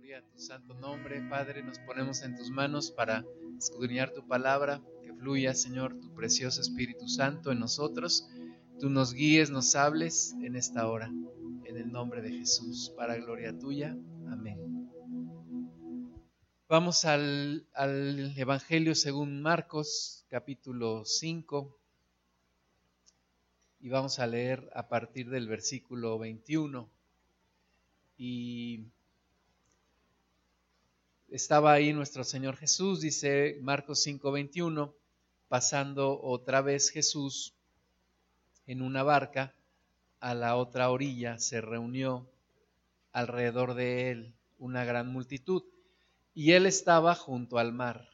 Gloria a tu santo nombre, Padre. Nos ponemos en tus manos para escudriñar tu palabra. Que fluya, Señor, tu precioso Espíritu Santo en nosotros. Tú nos guíes, nos hables en esta hora. En el nombre de Jesús, para gloria tuya. Amén. Vamos al, al Evangelio según Marcos, capítulo 5. Y vamos a leer a partir del versículo 21. Y estaba ahí nuestro Señor Jesús, dice Marcos 5:21, pasando otra vez Jesús en una barca a la otra orilla, se reunió alrededor de él una gran multitud, y él estaba junto al mar.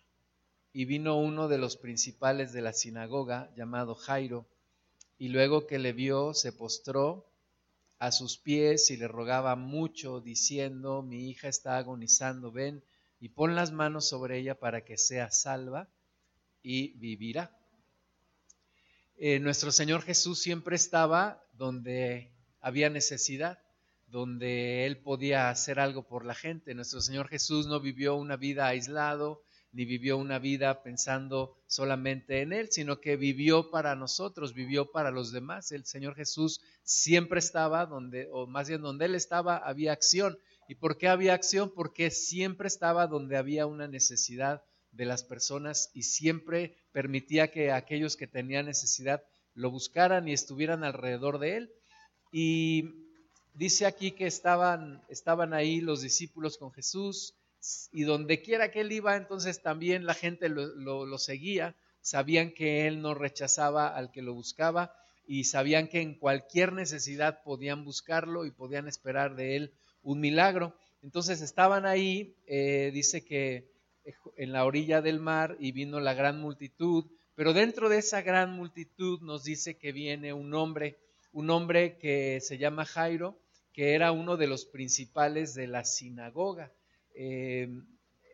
Y vino uno de los principales de la sinagoga, llamado Jairo, y luego que le vio, se postró a sus pies y le rogaba mucho, diciendo, mi hija está agonizando, ven y pon las manos sobre ella para que sea salva y vivirá. Eh, nuestro Señor Jesús siempre estaba donde había necesidad, donde Él podía hacer algo por la gente. Nuestro Señor Jesús no vivió una vida aislado, ni vivió una vida pensando solamente en Él, sino que vivió para nosotros, vivió para los demás. El Señor Jesús siempre estaba donde, o más bien donde Él estaba, había acción. ¿Y por qué había acción? Porque siempre estaba donde había una necesidad de las personas y siempre permitía que aquellos que tenían necesidad lo buscaran y estuvieran alrededor de él. Y dice aquí que estaban, estaban ahí los discípulos con Jesús y donde quiera que él iba, entonces también la gente lo, lo seguía, sabían que él no rechazaba al que lo buscaba y sabían que en cualquier necesidad podían buscarlo y podían esperar de él un milagro. Entonces estaban ahí, eh, dice que eh, en la orilla del mar y vino la gran multitud, pero dentro de esa gran multitud nos dice que viene un hombre, un hombre que se llama Jairo, que era uno de los principales de la sinagoga. Eh,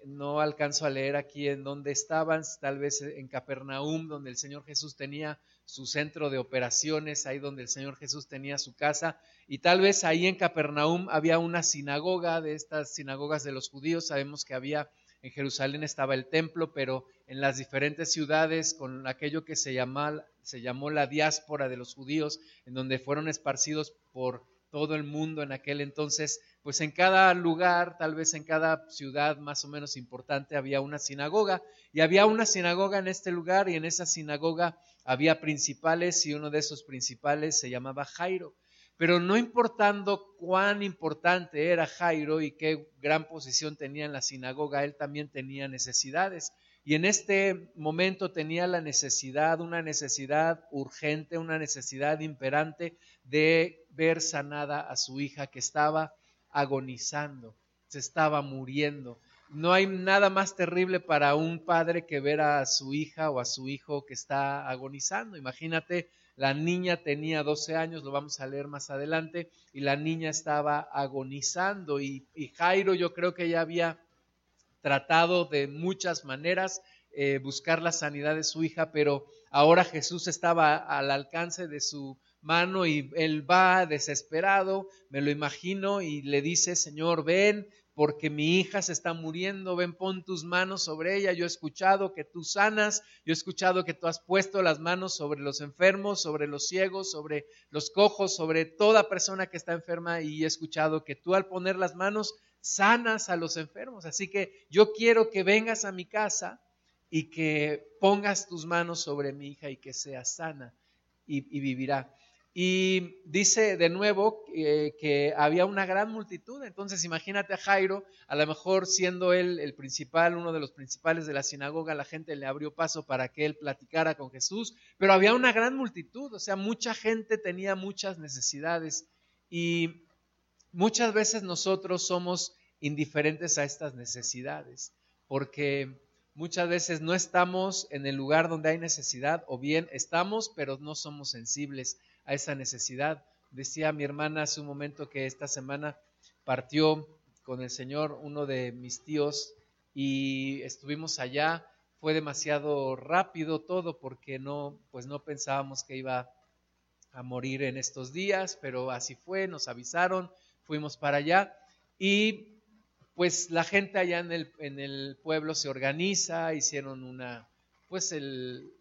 no alcanzo a leer aquí en dónde estaban, tal vez en Capernaum, donde el Señor Jesús tenía su centro de operaciones, ahí donde el Señor Jesús tenía su casa, y tal vez ahí en Capernaum había una sinagoga de estas sinagogas de los judíos, sabemos que había en Jerusalén estaba el templo, pero en las diferentes ciudades, con aquello que se, se llamó la diáspora de los judíos, en donde fueron esparcidos por todo el mundo en aquel entonces, pues en cada lugar, tal vez en cada ciudad más o menos importante, había una sinagoga. Y había una sinagoga en este lugar y en esa sinagoga había principales y uno de esos principales se llamaba Jairo. Pero no importando cuán importante era Jairo y qué gran posición tenía en la sinagoga, él también tenía necesidades. Y en este momento tenía la necesidad, una necesidad urgente, una necesidad imperante de ver sanada a su hija que estaba agonizando, se estaba muriendo. No hay nada más terrible para un padre que ver a su hija o a su hijo que está agonizando. Imagínate, la niña tenía 12 años, lo vamos a leer más adelante, y la niña estaba agonizando y, Jairo yo creo que ya había tratado de muchas maneras eh, buscar la sanidad de su hija, pero ahora Jesús estaba al alcance de su mano y él va desesperado, me lo imagino, y le dice, Señor, ven, porque mi hija se está muriendo, ven, pon tus manos sobre ella, yo he escuchado que tú sanas, yo he escuchado que tú has puesto las manos sobre los enfermos, sobre los ciegos, sobre los cojos, sobre toda persona que está enferma, y he escuchado que tú al poner las manos sanas a los enfermos, así que yo quiero que vengas a mi casa y que pongas tus manos sobre mi hija y que sea sana y, y vivirá. Y dice de nuevo que había una gran multitud. Entonces imagínate a Jairo, a lo mejor siendo él el principal, uno de los principales de la sinagoga, la gente le abrió paso para que él platicara con Jesús, pero había una gran multitud, o sea, mucha gente tenía muchas necesidades y muchas veces nosotros somos indiferentes a estas necesidades, porque muchas veces no estamos en el lugar donde hay necesidad o bien estamos, pero no somos sensibles a esa necesidad. Decía mi hermana hace un momento que esta semana partió con el Señor uno de mis tíos y estuvimos allá. Fue demasiado rápido todo porque no, pues no pensábamos que iba a morir en estos días, pero así fue, nos avisaron, fuimos para allá y pues la gente allá en el, en el pueblo se organiza, hicieron una, pues el,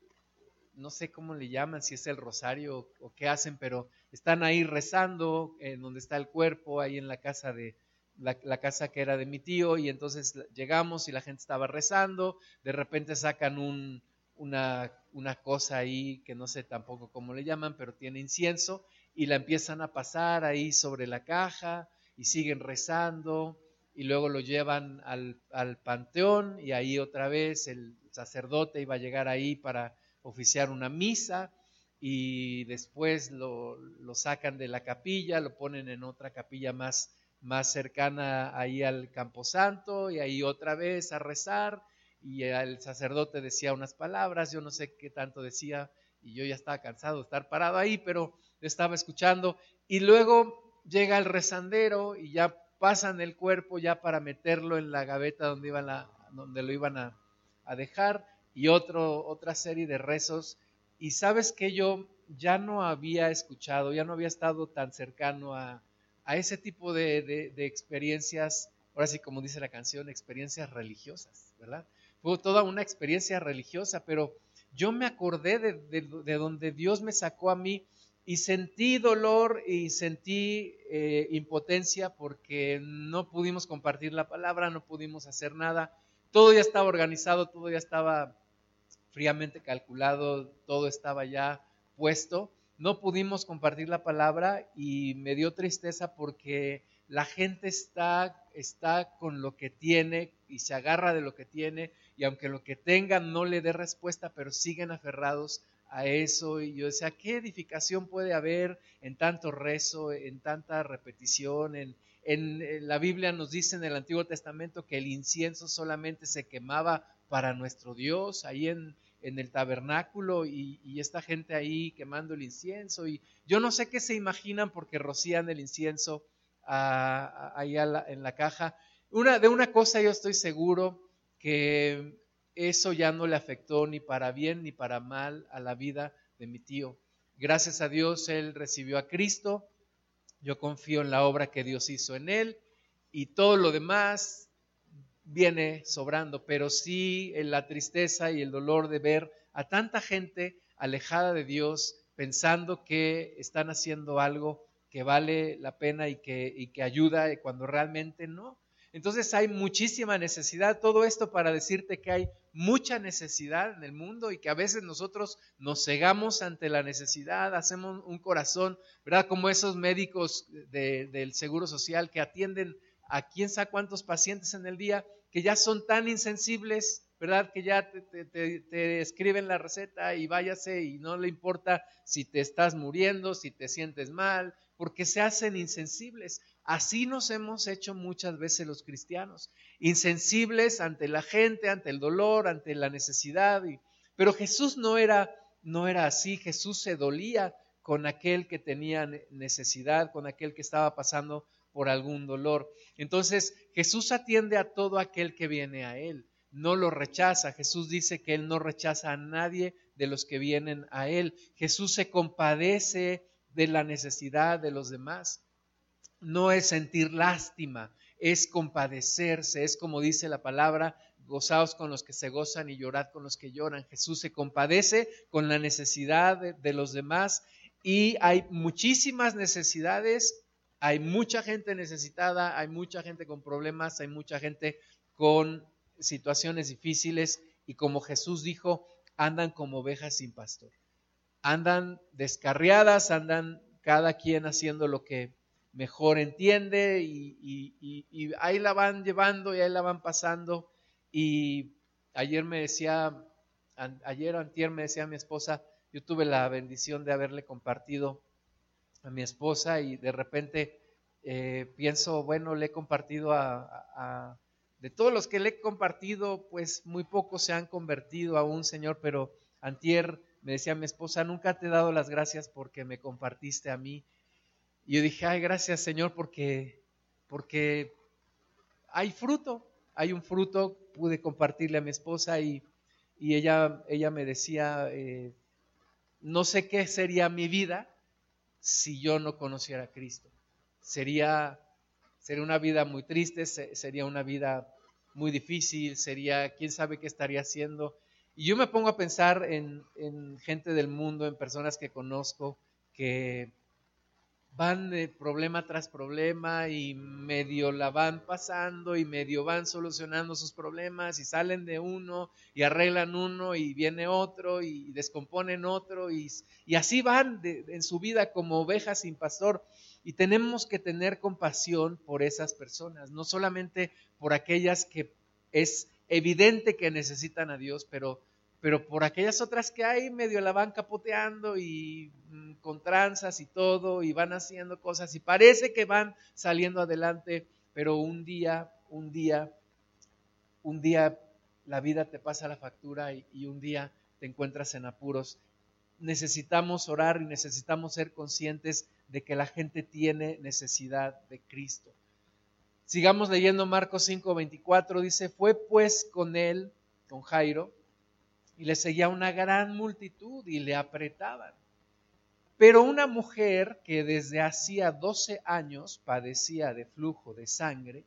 no sé cómo le llaman, si es el rosario o qué hacen, pero están ahí rezando en donde está el cuerpo, ahí en la casa de la, casa que era de mi tío, y entonces llegamos y la gente estaba rezando, de repente sacan un, una, una cosa ahí que no sé tampoco cómo le llaman, pero tiene incienso, y la empiezan a pasar ahí sobre la caja y siguen rezando y luego lo llevan al, al, panteón y ahí otra vez el sacerdote iba a llegar ahí para oficiar una misa y después lo, lo, sacan de la capilla, lo ponen en otra capilla más, más cercana ahí al camposanto y ahí otra vez a rezar. Y el sacerdote decía unas palabras, yo no sé qué tanto decía y yo ya estaba cansado de estar parado ahí, pero estaba escuchando. Y luego llega el rezandero y ya pasan el cuerpo ya para meterlo en la gaveta donde, iban a, donde lo iban a, a dejar y otro, otra serie de rezos. Y sabes que yo ya no había escuchado, ya no había estado tan cercano a, a ese tipo de, de, experiencias, ahora sí como dice la canción, experiencias religiosas, ¿verdad? Fue toda una experiencia religiosa, pero yo me acordé de, de donde Dios me sacó a mí y sentí dolor y sentí eh, impotencia porque no pudimos compartir la palabra, no pudimos hacer nada. Todo ya estaba organizado, todo ya estaba fríamente calculado, todo estaba ya puesto. No pudimos compartir la palabra y me dio tristeza porque la gente está, está con lo que tiene y se agarra de lo que tiene y aunque lo que tenga no le dé respuesta, pero siguen aferrados a eso y yo decía, ¿qué edificación puede haber en tanto rezo, en tanta repetición? En, en, la Biblia nos dice en el Antiguo Testamento que el incienso solamente se quemaba para nuestro Dios, ahí en, en el tabernáculo y, esta gente ahí quemando el incienso y yo no sé qué se imaginan porque rocían el incienso ahí en la caja. Una, de una cosa yo estoy seguro que eso ya no le afectó ni para bien ni para mal a la vida de mi tío. Gracias a Dios él recibió a Cristo, yo confío en la obra que Dios hizo en él y todo lo demás viene sobrando, pero sí en la tristeza y el dolor de ver a tanta gente alejada de Dios pensando que están haciendo algo que vale la pena y que, y que ayuda cuando realmente no. Entonces hay muchísima necesidad, todo esto para decirte que hay mucha necesidad en el mundo y que a veces nosotros nos cegamos ante la necesidad, hacemos un corazón, ¿verdad? Como esos médicos del Seguro Social que atienden a quién sabe cuántos pacientes en el día, que ya son tan insensibles, ¿verdad? Que ya te, te, escriben la receta y váyase y no le importa si te estás muriendo, si te sientes mal, porque se hacen insensibles. Así nos hemos hecho muchas veces los cristianos, insensibles ante la gente, ante el dolor, ante la necesidad. pero Jesús no era, no era así, Jesús se dolía con aquel que tenía necesidad, con aquel que estaba pasando por algún dolor. Entonces Jesús atiende a todo aquel que viene a Él, no lo rechaza. Jesús dice que Él no rechaza a nadie de los que vienen a Él. Jesús se compadece de la necesidad de los demás. No es sentir lástima, es compadecerse, es como dice la palabra, gozaos con los que se gozan y llorad con los que lloran. Jesús se compadece con la necesidad de, los demás y hay muchísimas necesidades, hay mucha gente necesitada, hay mucha gente con problemas, hay mucha gente con situaciones difíciles y como Jesús dijo, andan como ovejas sin pastor andan descarriadas, andan cada quien haciendo lo que mejor entiende y, ahí la van llevando y ahí la van pasando. Y ayer me decía, ayer antier me decía mi esposa, yo tuve la bendición de haberle compartido a mi esposa y de repente eh, pienso, bueno, le he compartido a, de todos los que le he compartido, pues muy pocos se han convertido a un Señor, pero antier me decía mi esposa, nunca te he dado las gracias porque me compartiste a mí. Y yo dije, ay, gracias Señor porque, porque hay fruto, hay un fruto, pude compartirle a mi esposa y, y ella, ella me decía, eh, no sé qué sería mi vida si yo no conociera a Cristo. Sería, sería una vida muy triste, sería una vida muy difícil, sería, quién sabe qué estaría haciendo. Y yo me pongo a pensar en, en gente del mundo, en personas que conozco, que van de problema tras problema y medio la van pasando y medio van solucionando sus problemas y salen de uno y arreglan uno y viene otro y descomponen otro y, y así van en su vida como ovejas sin pastor. Y tenemos que tener compasión por esas personas, no solamente por aquellas que es evidente que necesitan a Dios, pero pero por aquellas otras que hay medio la van capoteando y mm, con tranzas y todo y van haciendo cosas y parece que van saliendo adelante, pero un día, un día, un día la vida te pasa la factura y, y un día te encuentras en apuros. Necesitamos orar y necesitamos ser conscientes de que la gente tiene necesidad de Cristo. Sigamos leyendo Marcos 5:24, dice, fue pues con él, con Jairo, y le seguía una gran multitud y le apretaban. Pero una mujer que desde hacía 12 años padecía de flujo de sangre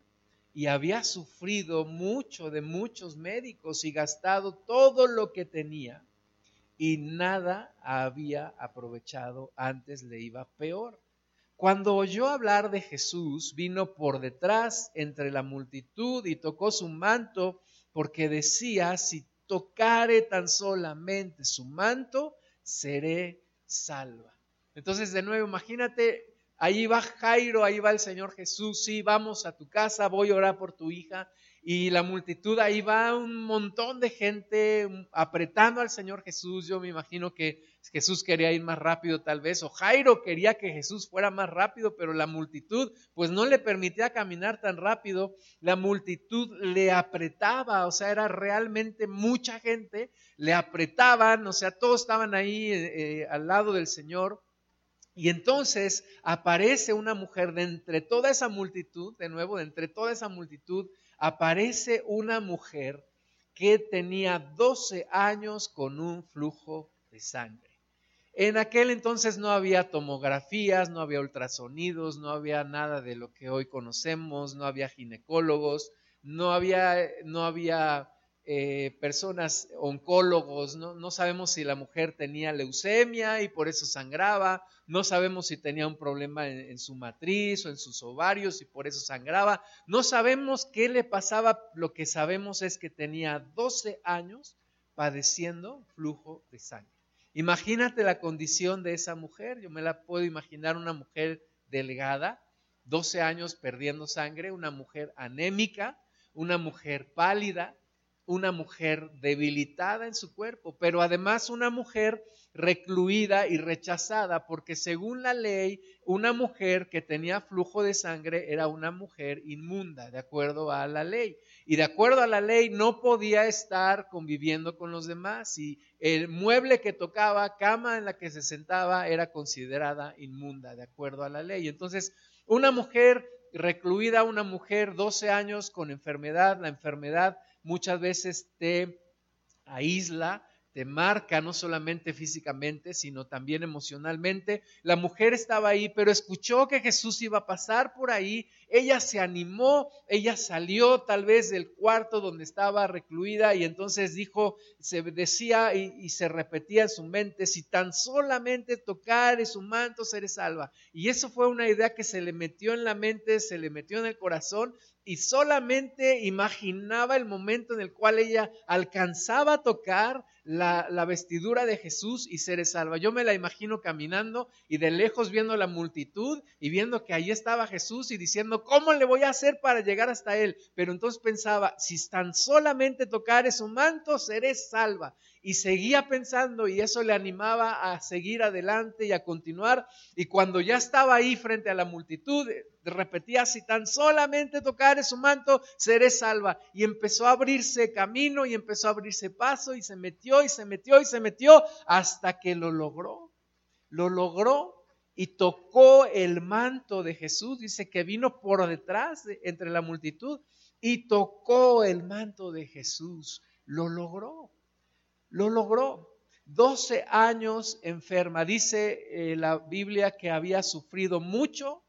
y había sufrido mucho de muchos médicos y gastado todo lo que tenía y nada había aprovechado, antes le iba peor. Cuando oyó hablar de Jesús, vino por detrás entre la multitud y tocó su manto porque decía, si tocare tan solamente su manto, seré salva. Entonces, de nuevo, imagínate, ahí va Jairo, ahí va el Señor Jesús, sí, vamos a tu casa, voy a orar por tu hija. Y la multitud, ahí va un montón de gente apretando al Señor Jesús. Yo me imagino que Jesús quería ir más rápido tal vez, o Jairo quería que Jesús fuera más rápido, pero la multitud pues no le permitía caminar tan rápido. La multitud le apretaba, o sea, era realmente mucha gente, le apretaban, o sea, todos estaban ahí eh, eh, al lado del Señor. Y entonces aparece una mujer de entre toda esa multitud, de nuevo, de entre toda esa multitud, aparece una mujer que tenía 12 años con un flujo de sangre. En aquel entonces no había tomografías, no había ultrasonidos, no había nada de lo que hoy conocemos, no había ginecólogos, no había, no había eh, personas, oncólogos, ¿no? no sabemos si la mujer tenía leucemia y por eso sangraba, no sabemos si tenía un problema en, su matriz o en sus ovarios y por eso sangraba, no sabemos qué le pasaba, lo que sabemos es que tenía 12 años padeciendo flujo de sangre. Imagínate la condición de esa mujer, yo me la puedo imaginar una mujer delgada, 12 años perdiendo sangre, una mujer anémica, una mujer pálida, una mujer debilitada en su cuerpo, pero además una mujer recluida y rechazada, porque según la ley, una mujer que tenía flujo de sangre era una mujer inmunda, de acuerdo a la ley. Y de acuerdo a la ley no podía estar conviviendo con los demás y el mueble que tocaba, cama en la que se sentaba, era considerada inmunda, de acuerdo a la ley. Entonces, una mujer recluida, una mujer 12 años con enfermedad, la enfermedad muchas veces te aísla, te marca no solamente físicamente, sino también emocionalmente. La mujer estaba ahí, pero escuchó que Jesús iba a pasar por ahí. Ella se animó, ella salió tal vez del cuarto donde estaba recluida y entonces dijo, se decía y, se repetía en su mente, si tan solamente tocare su manto, seré salva. Y eso fue una idea que se le metió en la mente, se le metió en el corazón y solamente imaginaba el momento en el cual ella alcanzaba a tocar la, vestidura de Jesús y ser salva. Yo me la imagino caminando y de lejos viendo la multitud y viendo que ahí estaba Jesús y diciendo, ¿cómo le voy a hacer para llegar hasta él? Pero entonces pensaba, si tan solamente tocare su manto, seré salva y seguía pensando y eso le animaba a seguir adelante y a continuar. Y cuando ya estaba ahí frente a la multitud, repetía, si tan solamente tocare su manto, seré salva. Y empezó a abrirse camino y empezó a abrirse paso y se metió y se metió y se metió hasta que lo logró. Lo logró y tocó el manto de Jesús. Dice que vino por detrás entre la multitud y tocó el manto de Jesús. Lo logró. Lo logró. 12 años enferma. Dice eh, la Biblia que había sufrido mucho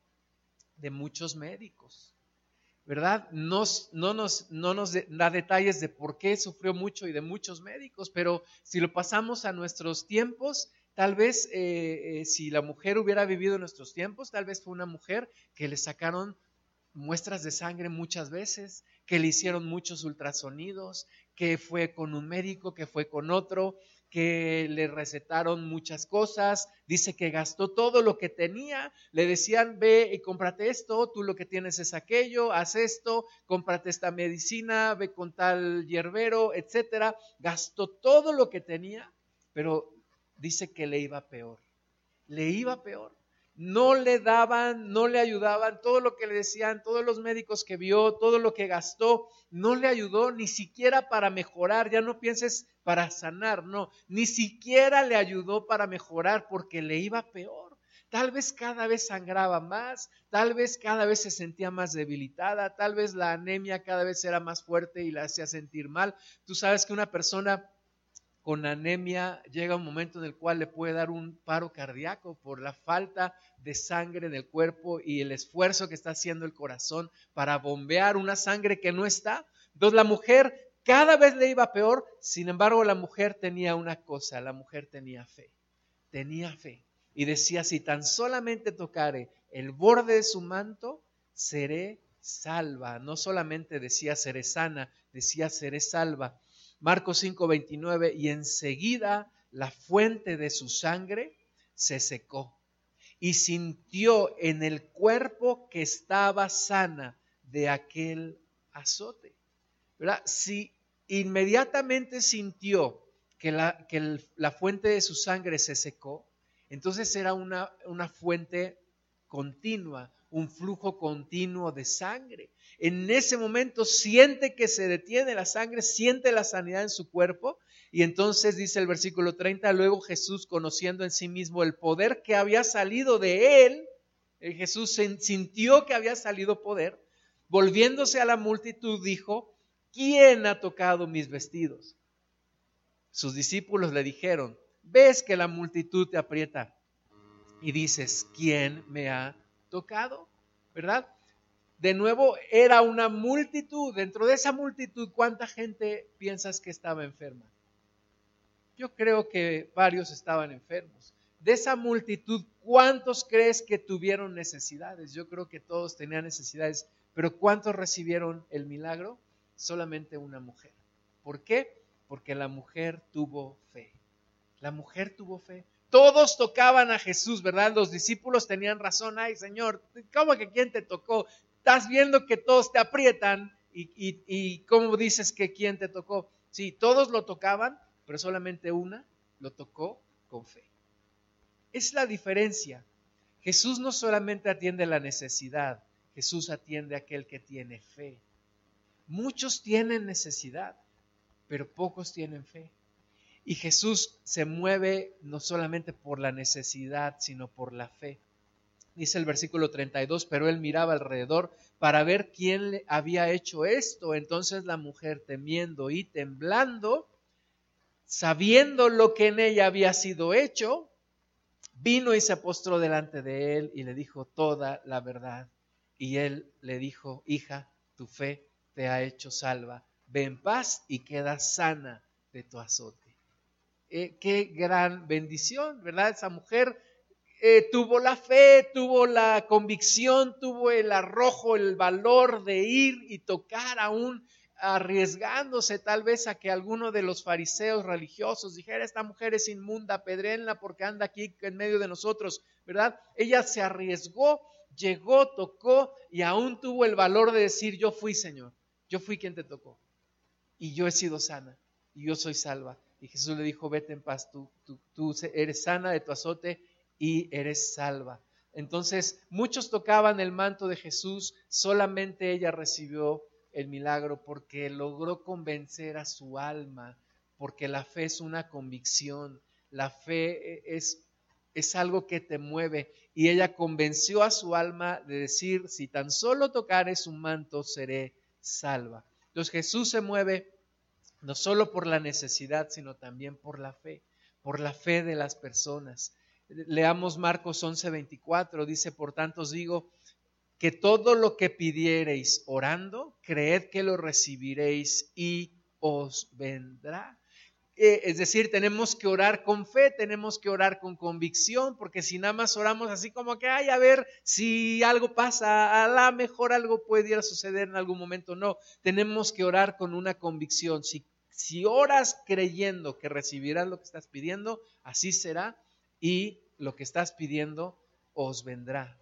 de muchos médicos. ¿verdad? No, nos, no nos da detalles de por qué sufrió mucho y de muchos médicos, pero si lo pasamos a nuestros tiempos, tal vez eh, eh, si la mujer hubiera vivido en nuestros tiempos, tal vez fue una mujer que le sacaron muestras de sangre muchas veces, que le hicieron muchos ultrasonidos, que fue con un médico, que fue con otro, que le recetaron muchas cosas, dice que gastó todo lo que tenía, le decían, ve y cómprate esto, tú lo que tienes es aquello, haz esto, cómprate esta medicina, ve con tal hierbero, etcétera, gastó todo lo que tenía, pero dice que le iba peor, le iba peor no le daban, no le ayudaban, todo lo que le decían, todos los médicos que vio, todo lo que gastó, no le ayudó ni siquiera para mejorar, ya no pienses para sanar, no, ni siquiera le ayudó para mejorar porque le iba peor. Tal vez cada vez sangraba más, tal vez cada vez se sentía más debilitada, tal vez la anemia cada vez era más fuerte y la hacía sentir mal. Tú sabes que una persona con anemia llega un momento en el cual le puede dar un paro cardíaco por la falta de sangre en el cuerpo y el esfuerzo que está haciendo el corazón para bombear una sangre que no está. Entonces la mujer cada vez le iba peor, sin embargo la mujer tenía una cosa, la mujer tenía fe, tenía fe. Y decía, si tan solamente tocare el borde de su manto, seré salva. No solamente decía seré sana, decía seré salva. Marcos 5:29, y enseguida la fuente de su sangre se secó y sintió en el cuerpo que estaba sana de aquel azote. Si inmediatamente sintió que la, que la fuente de su sangre se secó, entonces era una, una fuente continua, un flujo continuo de sangre. En ese momento siente que se detiene la sangre, siente la sanidad en su cuerpo. Y entonces dice el versículo 30, luego Jesús, conociendo en sí mismo el poder que había salido de él, eh, Jesús sintió que había salido poder, volviéndose a la multitud, dijo, ¿quién ha tocado mis vestidos? Sus discípulos le dijeron, ves que la multitud te aprieta y dices, ¿quién me ha tocado, ¿verdad? De nuevo, era una multitud. Dentro de esa multitud, ¿cuánta gente piensas que estaba enferma? Yo creo que varios estaban enfermos. De esa multitud, ¿cuántos crees que tuvieron necesidades? Yo creo que todos tenían necesidades, pero ¿cuántos recibieron el milagro? Solamente una mujer. ¿Por qué? Porque la mujer tuvo fe. La mujer tuvo fe. Todos tocaban a Jesús, ¿verdad? Los discípulos tenían razón. Ay, Señor, ¿cómo que quién te tocó? Estás viendo que todos te aprietan y, y, ¿cómo dices que quién te tocó? Sí, todos lo tocaban, pero solamente una lo tocó con fe. Es la diferencia. Jesús no solamente atiende la necesidad, Jesús atiende a aquel que tiene fe. Muchos tienen necesidad, pero pocos tienen fe. Y Jesús se mueve no solamente por la necesidad, sino por la fe. Dice el versículo 32, pero él miraba alrededor para ver quién le había hecho esto. Entonces la mujer, temiendo y temblando, sabiendo lo que en ella había sido hecho, vino y se postró delante de él y le dijo toda la verdad. Y él le dijo, hija, tu fe te ha hecho salva. Ve en paz y queda sana de tu azote. Eh, qué gran bendición, ¿verdad? Esa mujer eh, tuvo la fe, tuvo la convicción, tuvo el arrojo, el valor de ir y tocar aún arriesgándose tal vez a que alguno de los fariseos religiosos dijera, esta mujer es inmunda, pedrenla porque anda aquí en medio de nosotros, ¿verdad? Ella se arriesgó, llegó, tocó y aún tuvo el valor de decir, yo fui Señor, yo fui quien te tocó y yo he sido sana y yo soy salva. Y Jesús le dijo, vete en paz, tú, tú, eres sana de tu azote y eres salva. Entonces, muchos tocaban el manto de Jesús, solamente ella recibió el milagro porque logró convencer a su alma, porque la fe es una convicción, la fe es, es algo que te mueve y ella convenció a su alma de decir, si tan solo tocare su manto, seré salva. Entonces Jesús se mueve no solo por la necesidad, sino también por la fe, por la fe de las personas. Leamos Marcos 11:24, dice, por tanto os digo que todo lo que pidiereis orando, creed que lo recibiréis y os vendrá. Eh, es decir, tenemos que orar con fe, tenemos que orar con convicción, porque si nada más oramos así como que, ay, a ver si algo pasa, a la mejor algo puede suceder en algún momento. No, tenemos que orar con una convicción. Si, si oras creyendo que recibirás lo que estás pidiendo, así será y lo que estás pidiendo os vendrá.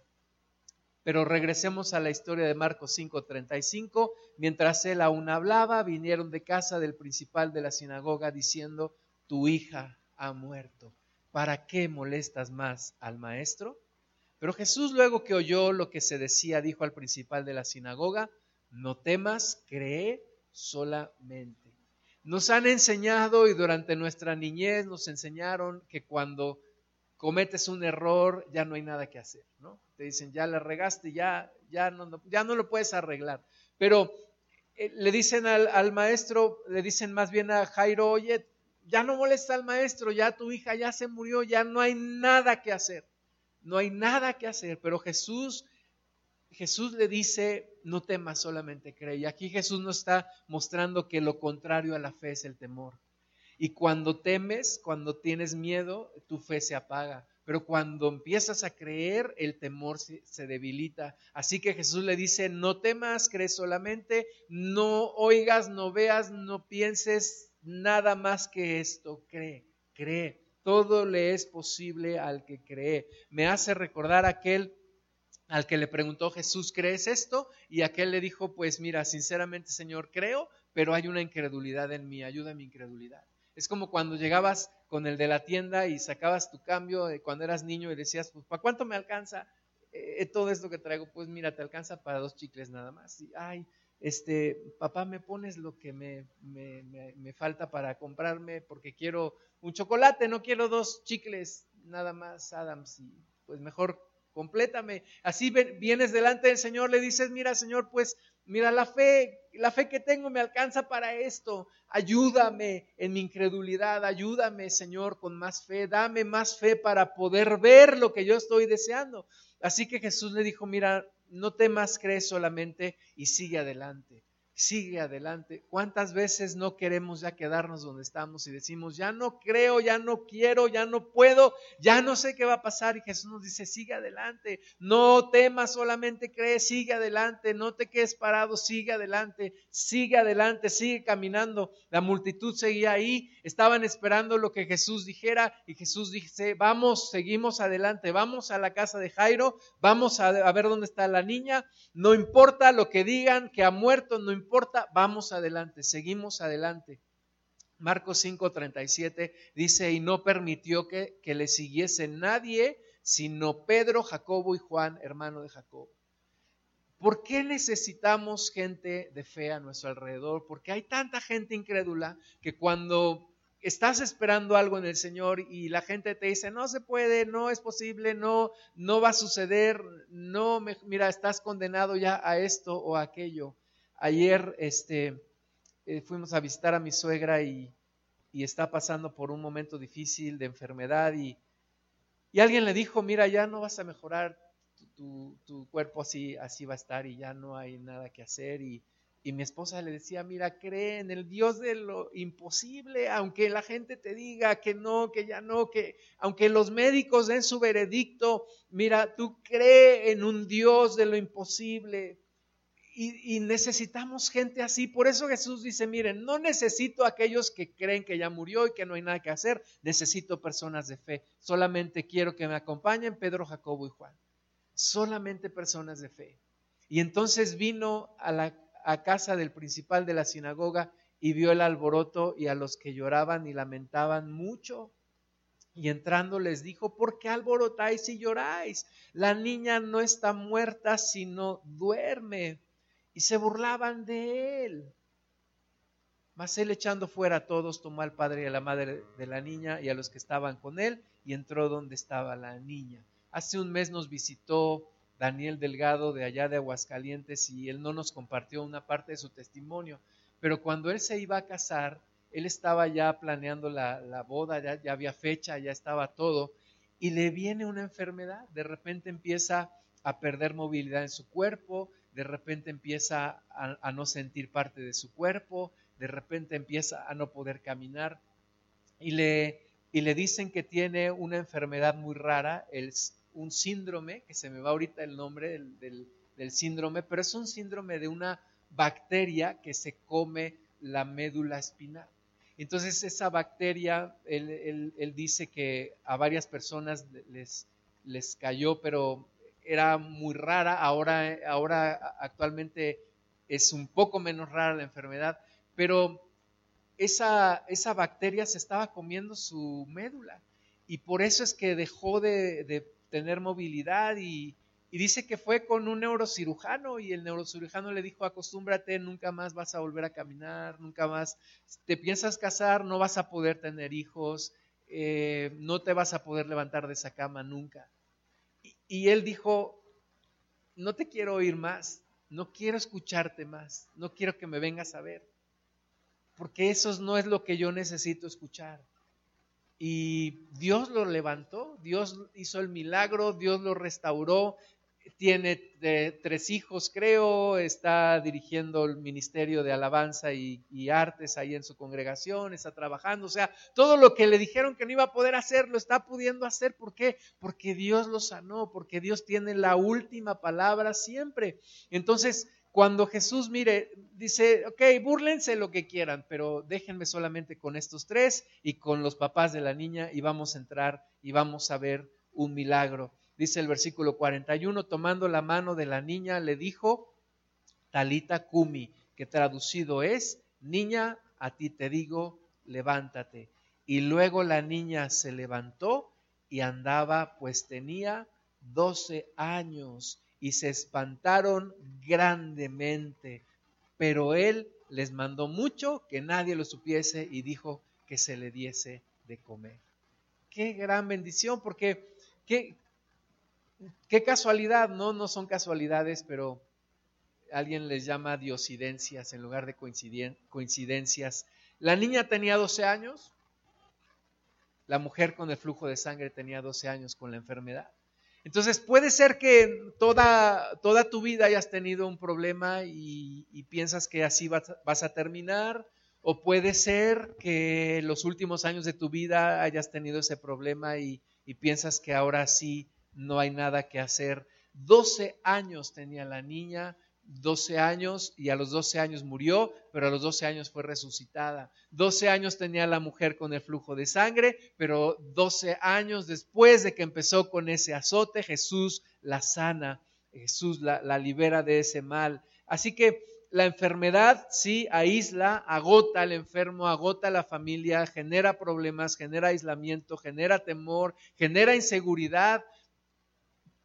Pero regresemos a la historia de Marcos 5:35. Mientras él aún hablaba, vinieron de casa del principal de la sinagoga diciendo, tu hija ha muerto. ¿Para qué molestas más al maestro? Pero Jesús luego que oyó lo que se decía, dijo al principal de la sinagoga, no temas, cree solamente. Nos han enseñado y durante nuestra niñez nos enseñaron que cuando cometes un error, ya no hay nada que hacer, ¿no? Te dicen, ya la regaste, ya, ya, no, ya no lo puedes arreglar. Pero eh, le dicen al, maestro, le dicen más bien a Jairo, oye, ya no molesta al maestro, ya tu hija ya se murió, ya no hay nada que hacer. No hay nada que hacer, pero Jesús Jesús le dice, no temas, solamente cree. Y aquí Jesús nos está mostrando que lo contrario a la fe es el temor. Y cuando temes, cuando tienes miedo, tu fe se apaga. Pero cuando empiezas a creer, el temor se, debilita. Así que Jesús le dice, no temas, cree solamente, no oigas, no veas, no pienses nada más que esto, cree, cree. Todo le es posible al que cree. Me hace recordar aquel al que le preguntó Jesús, ¿crees esto? Y aquel le dijo, pues mira, sinceramente Señor, creo, pero hay una incredulidad en mí, ayuda a mi incredulidad. Es como cuando llegabas con el de la tienda y sacabas tu cambio cuando eras niño y decías, pues, ¿para cuánto me alcanza eh, todo esto que traigo? Pues mira, te alcanza para dos chicles nada más. Y, ay, este, papá, ¿me pones lo que me, me, me, falta para comprarme? Porque quiero un chocolate, no quiero dos chicles nada más, Adams. Y pues mejor complétame. Así vienes delante del Señor, le dices, mira Señor, pues mira la fe, la fe que tengo me alcanza para esto. Ayúdame en mi incredulidad, ayúdame Señor con más fe, dame más fe para poder ver lo que yo estoy deseando. Así que Jesús le dijo, mira, no temas, crees solamente y sigue adelante sigue adelante. ¿Cuántas veces no queremos ya quedarnos donde estamos y decimos, ya no creo, ya no quiero, ya no puedo, ya no sé qué va a pasar? Y Jesús nos dice, sigue adelante, no temas, solamente cree, sigue adelante, no te quedes parado, sigue adelante, sigue adelante, sigue caminando. La multitud seguía ahí, estaban esperando lo que Jesús dijera y Jesús dice, vamos, seguimos adelante, vamos a la casa de Jairo, vamos a, a ver dónde está la niña, no importa lo que digan, que ha muerto, no importa importa, vamos adelante, seguimos adelante. Marcos 5:37 dice, y no permitió que, que le siguiese nadie, sino Pedro, Jacobo y Juan, hermano de Jacobo. ¿Por qué necesitamos gente de fe a nuestro alrededor? Porque hay tanta gente incrédula que cuando estás esperando algo en el Señor y la gente te dice, no se puede, no es posible, no, no va a suceder, no, mira, estás condenado ya a esto o a aquello. Ayer este, eh, fuimos a visitar a mi suegra y, está pasando por un momento difícil de enfermedad y, alguien le dijo, mira, ya no vas a mejorar, tu, cuerpo así, así va a estar y ya no hay nada que hacer. Y, y mi esposa le decía, mira, cree en el Dios de lo imposible, aunque la gente te diga que no, que ya no, que aunque los médicos den su veredicto, mira, tú cree en un Dios de lo imposible y, necesitamos gente así. Por eso Jesús dice, miren, no necesito aquellos que creen que ya murió y que no hay nada que hacer, necesito personas de fe. Solamente quiero que me acompañen Pedro, Jacobo y Juan. Solamente personas de fe. Y entonces vino a la a casa del principal de la sinagoga y vio el alboroto y a los que lloraban y lamentaban mucho. Y entrando les dijo, ¿por qué alborotáis y lloráis? La niña no está muerta, sino duerme y se burlaban de él. Mas él echando fuera a todos, tomó al padre y a la madre de la niña y a los que estaban con él y entró donde estaba la niña. Hace un mes nos visitó Daniel Delgado de allá de Aguascalientes y él no nos compartió una parte de su testimonio, pero cuando él se iba a casar, él estaba ya planeando la, boda, ya, ya había fecha, ya estaba todo, y le viene una enfermedad, de repente empieza a perder movilidad en su cuerpo, de repente empieza a, no sentir parte de su cuerpo, de repente empieza a no poder caminar y le, y le dicen que tiene una enfermedad muy rara, el, un síndrome, que se me va ahorita el nombre del, del síndrome, pero es un síndrome de una bacteria que se come la médula espinal. Entonces esa bacteria, él, dice que a varias personas les, les cayó, pero era muy rara, ahora, ahora actualmente es un poco menos rara la enfermedad, pero esa, esa bacteria se estaba comiendo su médula y por eso es que dejó de, de tener movilidad y, y dice que fue con un neurocirujano y el neurocirujano le dijo, acostúmbrate, nunca más vas a volver a caminar, nunca más te piensas casar, no vas a poder tener hijos, eh, no te vas a poder levantar de esa cama nunca. Y, él dijo, no te quiero oír más, no quiero escucharte más, no quiero que me vengas a ver, porque eso no es lo que yo necesito escuchar. Y Dios lo levantó, Dios hizo el milagro, Dios lo restauró, tiene tres hijos, creo, está dirigiendo el ministerio de alabanza y, artes ahí en su congregación, está trabajando, o sea, todo lo que le dijeron que no iba a poder hacer, lo está pudiendo hacer. ¿Por qué? Porque Dios lo sanó, porque Dios tiene la última palabra siempre. Entonces, cuando Jesús mire, dice, ok, búrlense lo que quieran, pero déjenme solamente con estos tres y con los papás de la niña y vamos a entrar y vamos a ver un milagro dice el versículo 41, tomando la mano de la niña, le dijo, Talita Kumi, que traducido es, niña, a ti te digo, levántate. Y luego la niña se levantó y andaba, pues tenía doce años, y se espantaron grandemente. Pero él les mandó mucho que nadie lo supiese y dijo que se le diese de comer. Qué gran bendición, porque qué, qué casualidad, ¿no? No son casualidades, pero alguien les llama diosidencias en lugar de coincidencias. La niña tenía 12 años, la mujer con el flujo de sangre tenía 12 años con la enfermedad. Entonces puede ser que toda, toda tu vida hayas tenido un problema y, piensas que así vas, vas, a terminar, o puede ser que los últimos años de tu vida hayas tenido ese problema y, y piensas que ahora sí no hay nada que hacer. 12 años tenía la niña, 12 años y a los 12 años murió, pero a los 12 años fue resucitada. 12 años tenía la mujer con el flujo de sangre, pero 12 años después de que empezó con ese azote, Jesús la sana, Jesús la, la libera de ese mal. Así que la enfermedad sí aísla, agota al enfermo, agota a la familia, genera problemas, genera aislamiento, genera temor, genera inseguridad,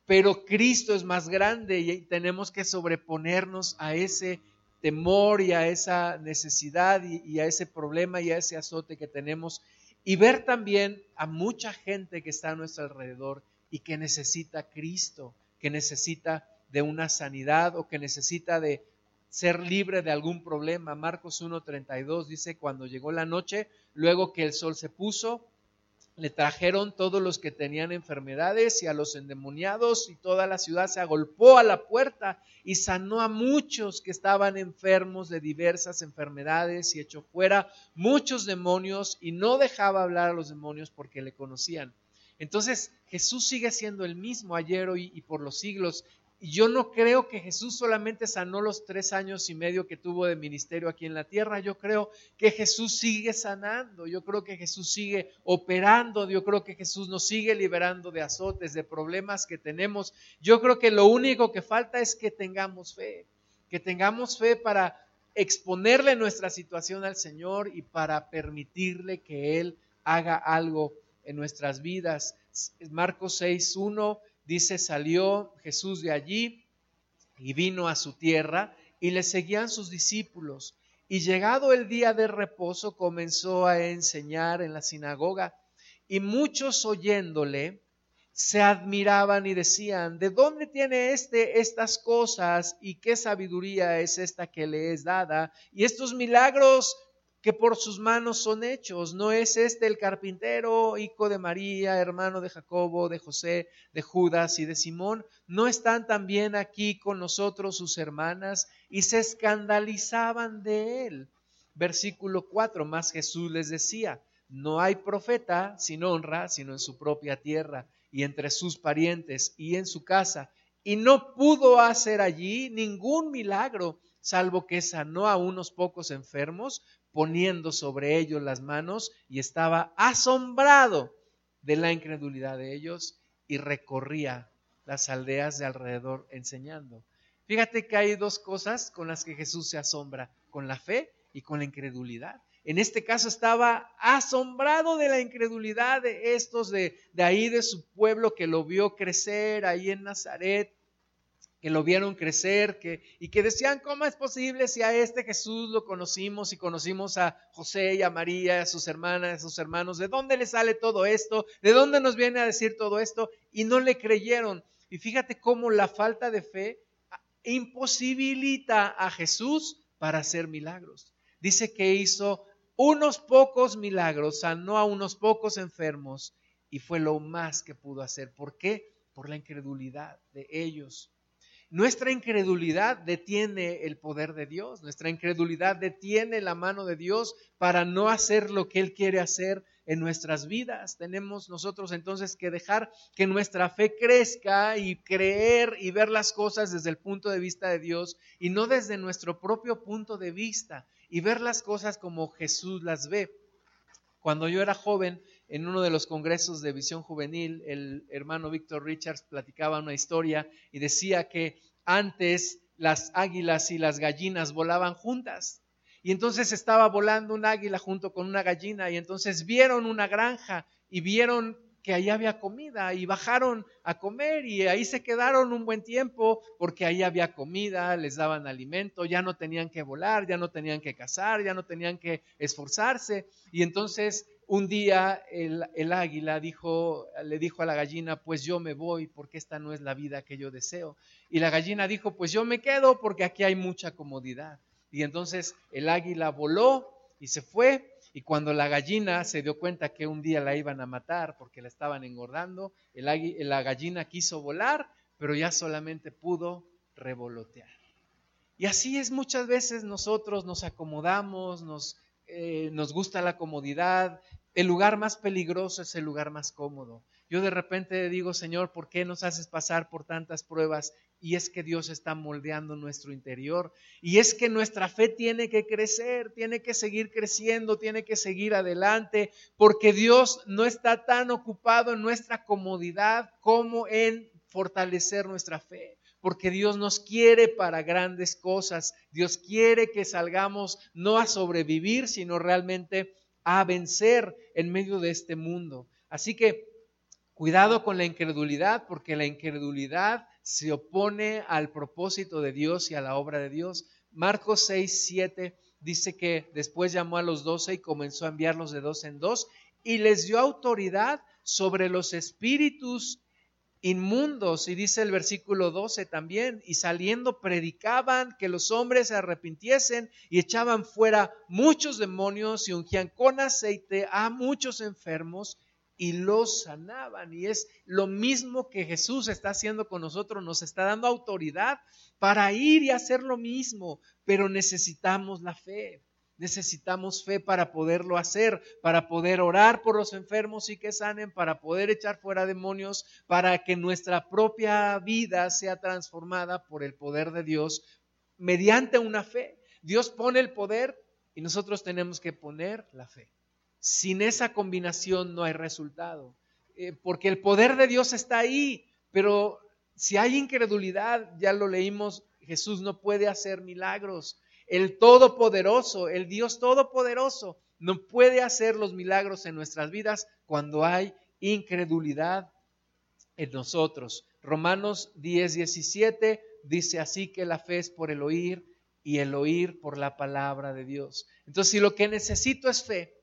pero Cristo es más grande y tenemos que sobreponernos a ese temor y a esa necesidad y, a ese problema y a ese azote que tenemos y ver también a mucha gente que está a nuestro alrededor y que necesita Cristo, que necesita de una sanidad o que necesita de ser libre de algún problema. Marcos 1.32 dice, cuando llegó la noche, luego que el sol se puso, le trajeron todos los que tenían enfermedades y a los endemoniados y toda la ciudad se agolpó a la puerta y sanó a muchos que estaban enfermos de diversas enfermedades y echó fuera muchos demonios y no dejaba hablar a los demonios porque le conocían. Entonces Jesús sigue siendo el mismo ayer, y por los siglos yo no creo que Jesús solamente sanó los tres años y medio que tuvo de ministerio aquí en la tierra. Yo creo que Jesús sigue sanando. Yo creo que Jesús sigue operando. Yo creo que Jesús nos sigue liberando de azotes, de problemas que tenemos. Yo creo que lo único que falta es que tengamos fe. Que tengamos fe para exponerle nuestra situación al Señor y para permitirle que Él haga algo en nuestras vidas. Marcos 6.1 Dice, salió Jesús de allí y vino a su tierra y le seguían sus discípulos. Y llegado el día de reposo comenzó a enseñar en la sinagoga y muchos oyéndole se admiraban y decían, ¿de dónde tiene este estas cosas y qué sabiduría es esta que le es dada? Y estos milagros que por sus manos son hechos. ¿No es este el carpintero, hijo de María, hermano de Jacobo, de José, de Judas y de Simón? ¿No están también aquí con nosotros sus hermanas? Y se escandalizaban de él. Versículo 4, más Jesús les decía, no hay profeta sin honra, sino en su propia tierra y entre sus parientes y en su casa. Y no pudo hacer allí ningún milagro, salvo que sanó a unos pocos enfermos, poniendo sobre ellos las manos, y estaba asombrado de la incredulidad de ellos y recorría las aldeas de alrededor enseñando. Fíjate que hay dos cosas con las que Jesús se asombra, con la fe y con la incredulidad. En este caso estaba asombrado de la incredulidad de estos de, de ahí de su pueblo que lo vio crecer ahí en Nazaret, que lo vieron crecer, que, y que decían, ¿cómo es posible si a este Jesús lo conocimos y conocimos a José y a María, a sus hermanas, a sus hermanos? ¿De dónde le sale todo esto? ¿De dónde nos viene a decir todo esto? Y no le creyeron. Y fíjate cómo la falta de fe imposibilita a Jesús para hacer milagros. Dice que hizo unos pocos milagros, sanó a unos pocos enfermos y fue lo más que pudo hacer. ¿Por qué? Por la incredulidad de ellos. Nuestra incredulidad detiene el poder de Dios, nuestra incredulidad detiene la mano de Dios para no hacer lo que Él quiere hacer en nuestras vidas. Tenemos nosotros entonces que dejar que nuestra fe crezca y creer y ver las cosas desde el punto de vista de Dios y no desde nuestro propio punto de vista y ver las cosas como Jesús las ve. Cuando yo era joven, en uno de los congresos de visión juvenil, el hermano Víctor Richards platicaba una historia y decía que antes las águilas y las gallinas volaban juntas. Y entonces estaba volando un águila junto con una gallina y entonces vieron una granja y vieron que ahí había comida y bajaron a comer y ahí se quedaron un buen tiempo porque ahí había comida, les daban alimento, ya no tenían que volar, ya no tenían que cazar, ya no tenían que esforzarse y entonces un día el, águila dijo, le dijo a la gallina, pues yo me voy porque esta no es la vida que yo deseo. Y la gallina dijo, pues yo me quedo porque aquí hay mucha comodidad. Y entonces el águila voló y se fue. Y cuando la gallina se dio cuenta que un día la iban a matar porque la estaban engordando, el la gallina quiso volar, pero ya solamente pudo revolotear. Y así es muchas veces nosotros nos acomodamos, nos, eh, nos gusta la comodidad, el lugar más peligroso es el lugar más cómodo. Yo de repente digo, Señor, ¿por qué nos haces pasar por tantas pruebas? Y es que Dios está moldeando nuestro interior. Y es que nuestra fe tiene que crecer, tiene que seguir creciendo, tiene que seguir adelante, porque Dios no está tan ocupado en nuestra comodidad como en fortalecer nuestra fe porque Dios nos quiere para grandes cosas. Dios quiere que salgamos no a sobrevivir, sino realmente a vencer en medio de este mundo. Así que cuidado con la incredulidad, porque la incredulidad se opone al propósito de Dios y a la obra de Dios. Marcos 6, 7 dice que después llamó a los doce y comenzó a enviarlos de dos en dos y les dio autoridad sobre los espíritus inmundos. Y dice el versículo 12 también, y saliendo predicaban que los hombres se arrepintiesen y echaban fuera muchos demonios y ungían con aceite a muchos enfermos y los sanaban. Y es lo mismo que Jesús está haciendo con nosotros, nos está dando autoridad para ir y hacer lo mismo, pero necesitamos la fe. Necesitamos fe para poderlo hacer, para poder orar por los enfermos y que sanen, para poder echar fuera demonios, para que nuestra propia vida sea transformada por el poder de Dios mediante una fe. Dios pone el poder y nosotros tenemos que poner la fe. Sin esa combinación no hay resultado, eh, porque el poder de Dios está ahí, pero si hay incredulidad, ya lo leímos, Jesús no puede hacer milagros. El Todopoderoso, el Dios Todopoderoso, no puede hacer los milagros en nuestras vidas cuando hay incredulidad en nosotros. Romanos 10, 17 dice así que la fe es por el oír y el oír por la palabra de Dios. Entonces, si lo que necesito es fe,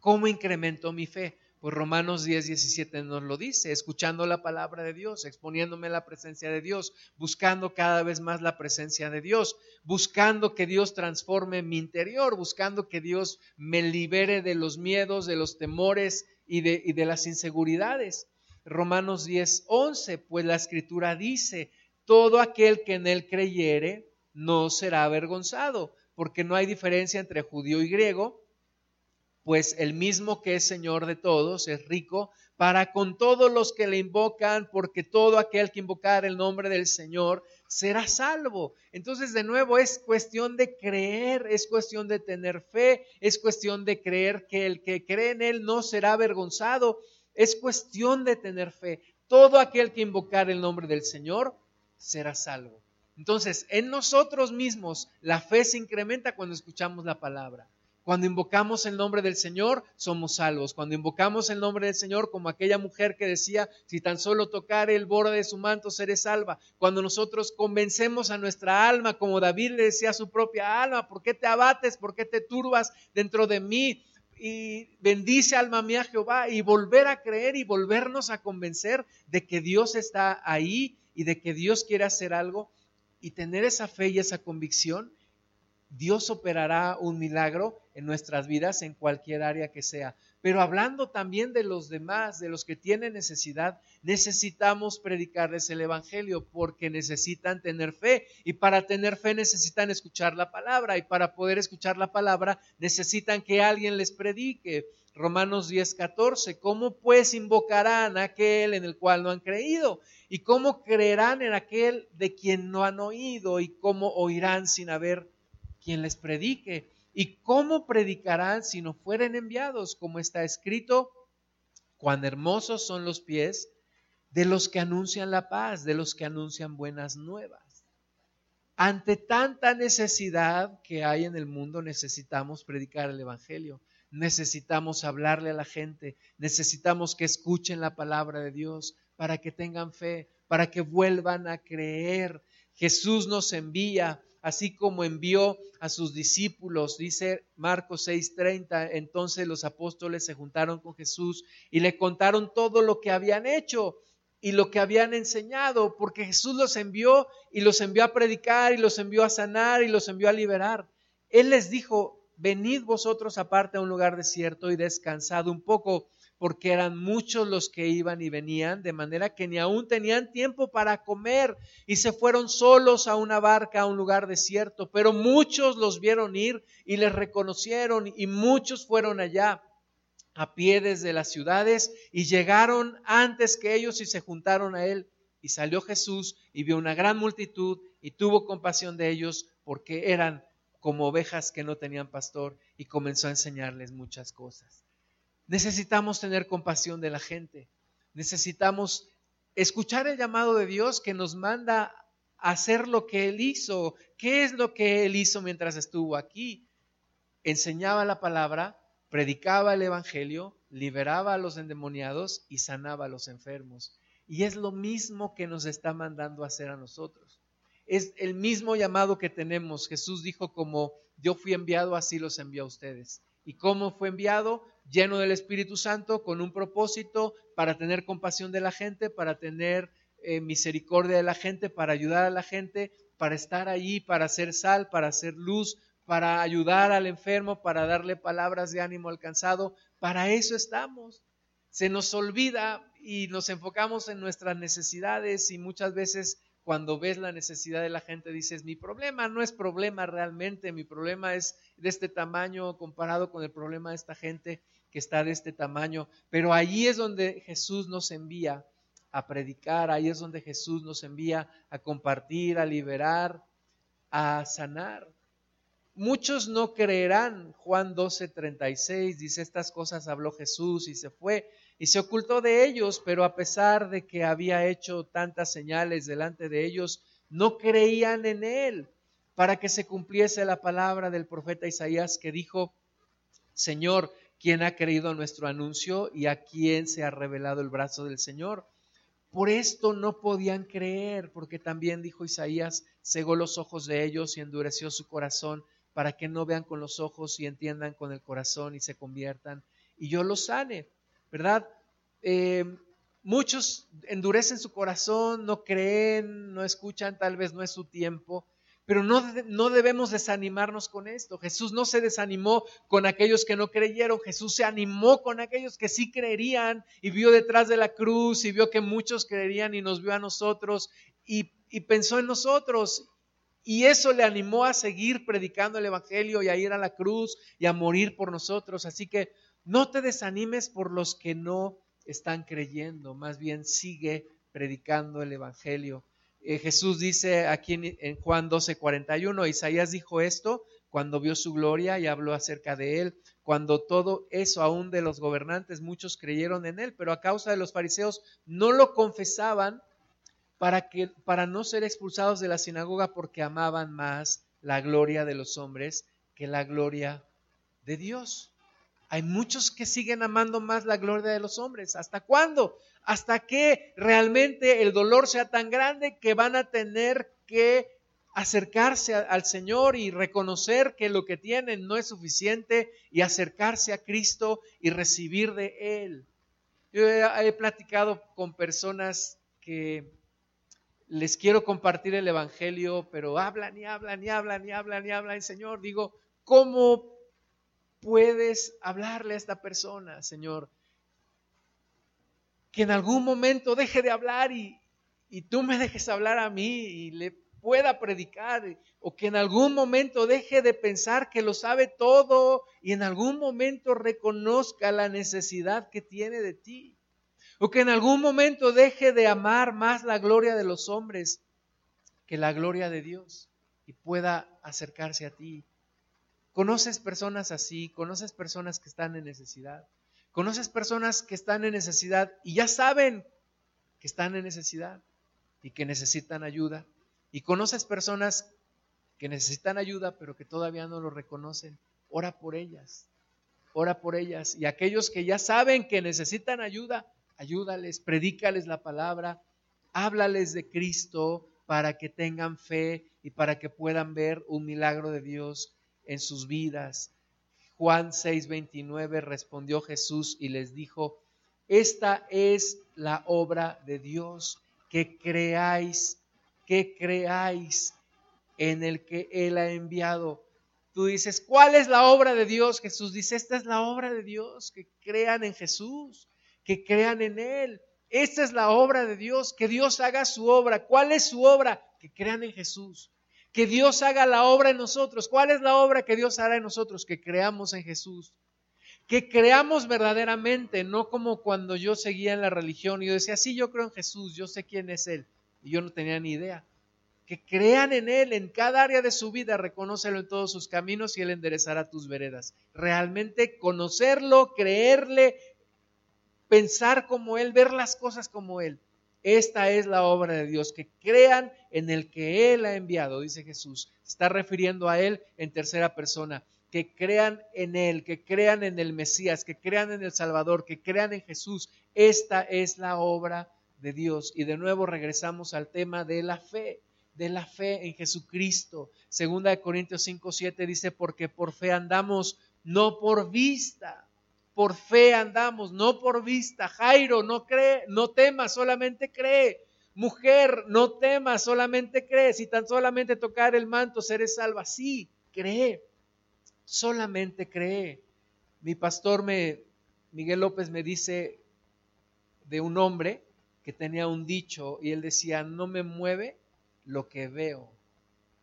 ¿cómo incremento mi fe? Pues Romanos 10, 17 nos lo dice, escuchando la palabra de Dios, exponiéndome la presencia de Dios, buscando cada vez más la presencia de Dios, buscando que Dios transforme mi interior, buscando que Dios me libere de los miedos, de los temores y de, y de las inseguridades. Romanos 10, 11, pues la escritura dice, todo aquel que en él creyere no será avergonzado, porque no hay diferencia entre judío y griego pues el mismo que es Señor de todos es rico para con todos los que le invocan, porque todo aquel que invocar el nombre del Señor será salvo. Entonces, de nuevo, es cuestión de creer, es cuestión de tener fe, es cuestión de creer que el que cree en Él no será avergonzado, es cuestión de tener fe. Todo aquel que invocar el nombre del Señor será salvo. Entonces, en nosotros mismos la fe se incrementa cuando escuchamos la palabra. Cuando invocamos el nombre del Señor, somos salvos. Cuando invocamos el nombre del Señor, como aquella mujer que decía, si tan solo tocar el borde de su manto, seré salva. Cuando nosotros convencemos a nuestra alma, como David le decía a su propia alma, ¿por qué te abates? ¿Por qué te turbas dentro de mí? Y bendice alma mía Jehová y volver a creer y volvernos a convencer de que Dios está ahí y de que Dios quiere hacer algo y tener esa fe y esa convicción Dios operará un milagro en nuestras vidas en cualquier área que sea. Pero hablando también de los demás, de los que tienen necesidad, necesitamos predicarles el Evangelio porque necesitan tener fe y para tener fe necesitan escuchar la palabra y para poder escuchar la palabra necesitan que alguien les predique. Romanos 10, 14, ¿cómo pues invocarán a aquel en el cual no han creído? ¿Y cómo creerán en aquel de quien no han oído? ¿Y cómo oirán sin haber quien les predique. ¿Y cómo predicarán si no fueren enviados? Como está escrito, cuán hermosos son los pies de los que anuncian la paz, de los que anuncian buenas nuevas. Ante tanta necesidad que hay en el mundo, necesitamos predicar el Evangelio, necesitamos hablarle a la gente, necesitamos que escuchen la palabra de Dios para que tengan fe, para que vuelvan a creer. Jesús nos envía así como envió a sus discípulos, dice Marcos 6:30, entonces los apóstoles se juntaron con Jesús y le contaron todo lo que habían hecho y lo que habían enseñado, porque Jesús los envió y los envió a predicar y los envió a sanar y los envió a liberar. Él les dijo, venid vosotros aparte a un lugar desierto y descansad un poco porque eran muchos los que iban y venían, de manera que ni aún tenían tiempo para comer y se fueron solos a una barca a un lugar desierto, pero muchos los vieron ir y les reconocieron y muchos fueron allá a pie desde las ciudades y llegaron antes que ellos y se juntaron a él. Y salió Jesús y vio una gran multitud y tuvo compasión de ellos porque eran como ovejas que no tenían pastor y comenzó a enseñarles muchas cosas. Necesitamos tener compasión de la gente. Necesitamos escuchar el llamado de Dios que nos manda a hacer lo que Él hizo. ¿Qué es lo que Él hizo mientras estuvo aquí? Enseñaba la palabra, predicaba el Evangelio, liberaba a los endemoniados y sanaba a los enfermos. Y es lo mismo que nos está mandando a hacer a nosotros. Es el mismo llamado que tenemos. Jesús dijo como yo fui enviado, así los envió a ustedes. ¿Y cómo fue enviado? Lleno del Espíritu Santo, con un propósito para tener compasión de la gente, para tener eh, misericordia de la gente, para ayudar a la gente, para estar allí, para hacer sal, para hacer luz, para ayudar al enfermo, para darle palabras de ánimo al cansado. Para eso estamos. Se nos olvida y nos enfocamos en nuestras necesidades y muchas veces cuando ves la necesidad de la gente dices, mi problema no es problema realmente, mi problema es de este tamaño comparado con el problema de esta gente que está de este tamaño. Pero ahí es donde Jesús nos envía a predicar, ahí es donde Jesús nos envía a compartir, a liberar, a sanar. Muchos no creerán. Juan 12, 36 dice, estas cosas habló Jesús y se fue y se ocultó de ellos, pero a pesar de que había hecho tantas señales delante de ellos, no creían en él, para que se cumpliese la palabra del profeta Isaías que dijo, Señor, ¿quién ha creído a nuestro anuncio y a quién se ha revelado el brazo del Señor? Por esto no podían creer, porque también dijo Isaías, cegó los ojos de ellos y endureció su corazón para que no vean con los ojos y entiendan con el corazón y se conviertan, y yo los sane. ¿verdad? Eh, muchos endurecen su corazón, no creen, no escuchan, tal vez no es su tiempo. Pero no, no, debemos desanimarnos con esto. Jesús no se desanimó con aquellos que no creyeron, Jesús se animó con aquellos que sí creerían y vio detrás de la cruz y vio que muchos creerían y nos vio a nosotros y, y pensó en nosotros. Y eso le animó a seguir predicando el Evangelio y a ir a la cruz y a morir por nosotros. Así que no te desanimes por los que no están creyendo, más bien sigue predicando el Evangelio. Eh, Jesús dice aquí en, Juan 12, 41, Isaías dijo esto cuando vio su gloria y habló acerca de él, cuando todo eso aún de los gobernantes, muchos creyeron en él, pero a causa de los fariseos no lo confesaban para, que, para no ser expulsados de la sinagoga porque amaban más la gloria de los hombres que la gloria de Dios. Hay muchos que siguen amando más la gloria de los hombres. ¿Hasta cuándo? Hasta que realmente el dolor sea tan grande que van a tener que acercarse al Señor y reconocer que lo que tienen no es suficiente y acercarse a Cristo y recibir de Él. Yo he, platicado con personas que les quiero compartir el Evangelio, pero hablan y hablan y hablan y hablan y hablan. Señor, digo, ¿cómo puedes hablarle a esta persona, Señor? Que en algún momento deje de hablar y, y tú me dejes hablar a mí y le pueda predicar, o que en algún momento deje de pensar que lo sabe todo y en algún momento reconozca la necesidad que tiene de ti, o que en algún momento deje de amar más la gloria de los hombres que la gloria de Dios y pueda acercarse a ti Conoces personas así, conoces personas que están en necesidad, conoces personas que están en necesidad y ya saben que están en necesidad y que necesitan ayuda. Y conoces personas que necesitan ayuda pero que todavía no lo reconocen. Ora por ellas, ora por ellas. Y aquellos que ya saben que necesitan ayuda, ayúdales, predícales la palabra, háblales de Cristo para que tengan fe y para que puedan ver un milagro de Dios en sus vidas. Juan 6:29 respondió Jesús y les dijo, esta es la obra de Dios, que creáis, que creáis en el que Él ha enviado. Tú dices, ¿cuál es la obra de Dios? Jesús dice, esta es la obra de Dios, que crean en Jesús, que crean en Él. Esta es la obra de Dios, que Dios haga su obra. ¿Cuál es su obra? Que crean en Jesús que Dios haga la obra en nosotros. ¿Cuál es la obra que Dios hará en nosotros? Que creamos en Jesús. Que creamos verdaderamente, no como cuando yo seguía en la religión y yo decía, sí, yo creo en Jesús, yo sé quién es Él. Y yo no tenía ni idea. Que crean en Él en cada área de su vida, reconócelo en todos sus caminos y Él enderezará tus veredas. Realmente conocerlo, creerle, pensar como Él, ver las cosas como Él. Esta es la obra de Dios, que crean en el que Él ha enviado, dice Jesús. Se está refiriendo a Él en tercera persona. Que crean en Él, que crean en el Mesías, que crean en el Salvador, que crean en Jesús. Esta es la obra de Dios. Y de nuevo regresamos al tema de la fe, de la fe en Jesucristo. Segunda de Corintios 5, 7 dice, porque por fe andamos, no por vista por fe andamos, no por vista. Jairo, no cree, no temas, solamente cree. Mujer, no temas, solamente cree. Si tan solamente tocar el manto, seré salva. Sí, cree. Solamente cree. Mi pastor me, Miguel López me dice de un hombre que tenía un dicho y él decía, no me mueve lo que veo,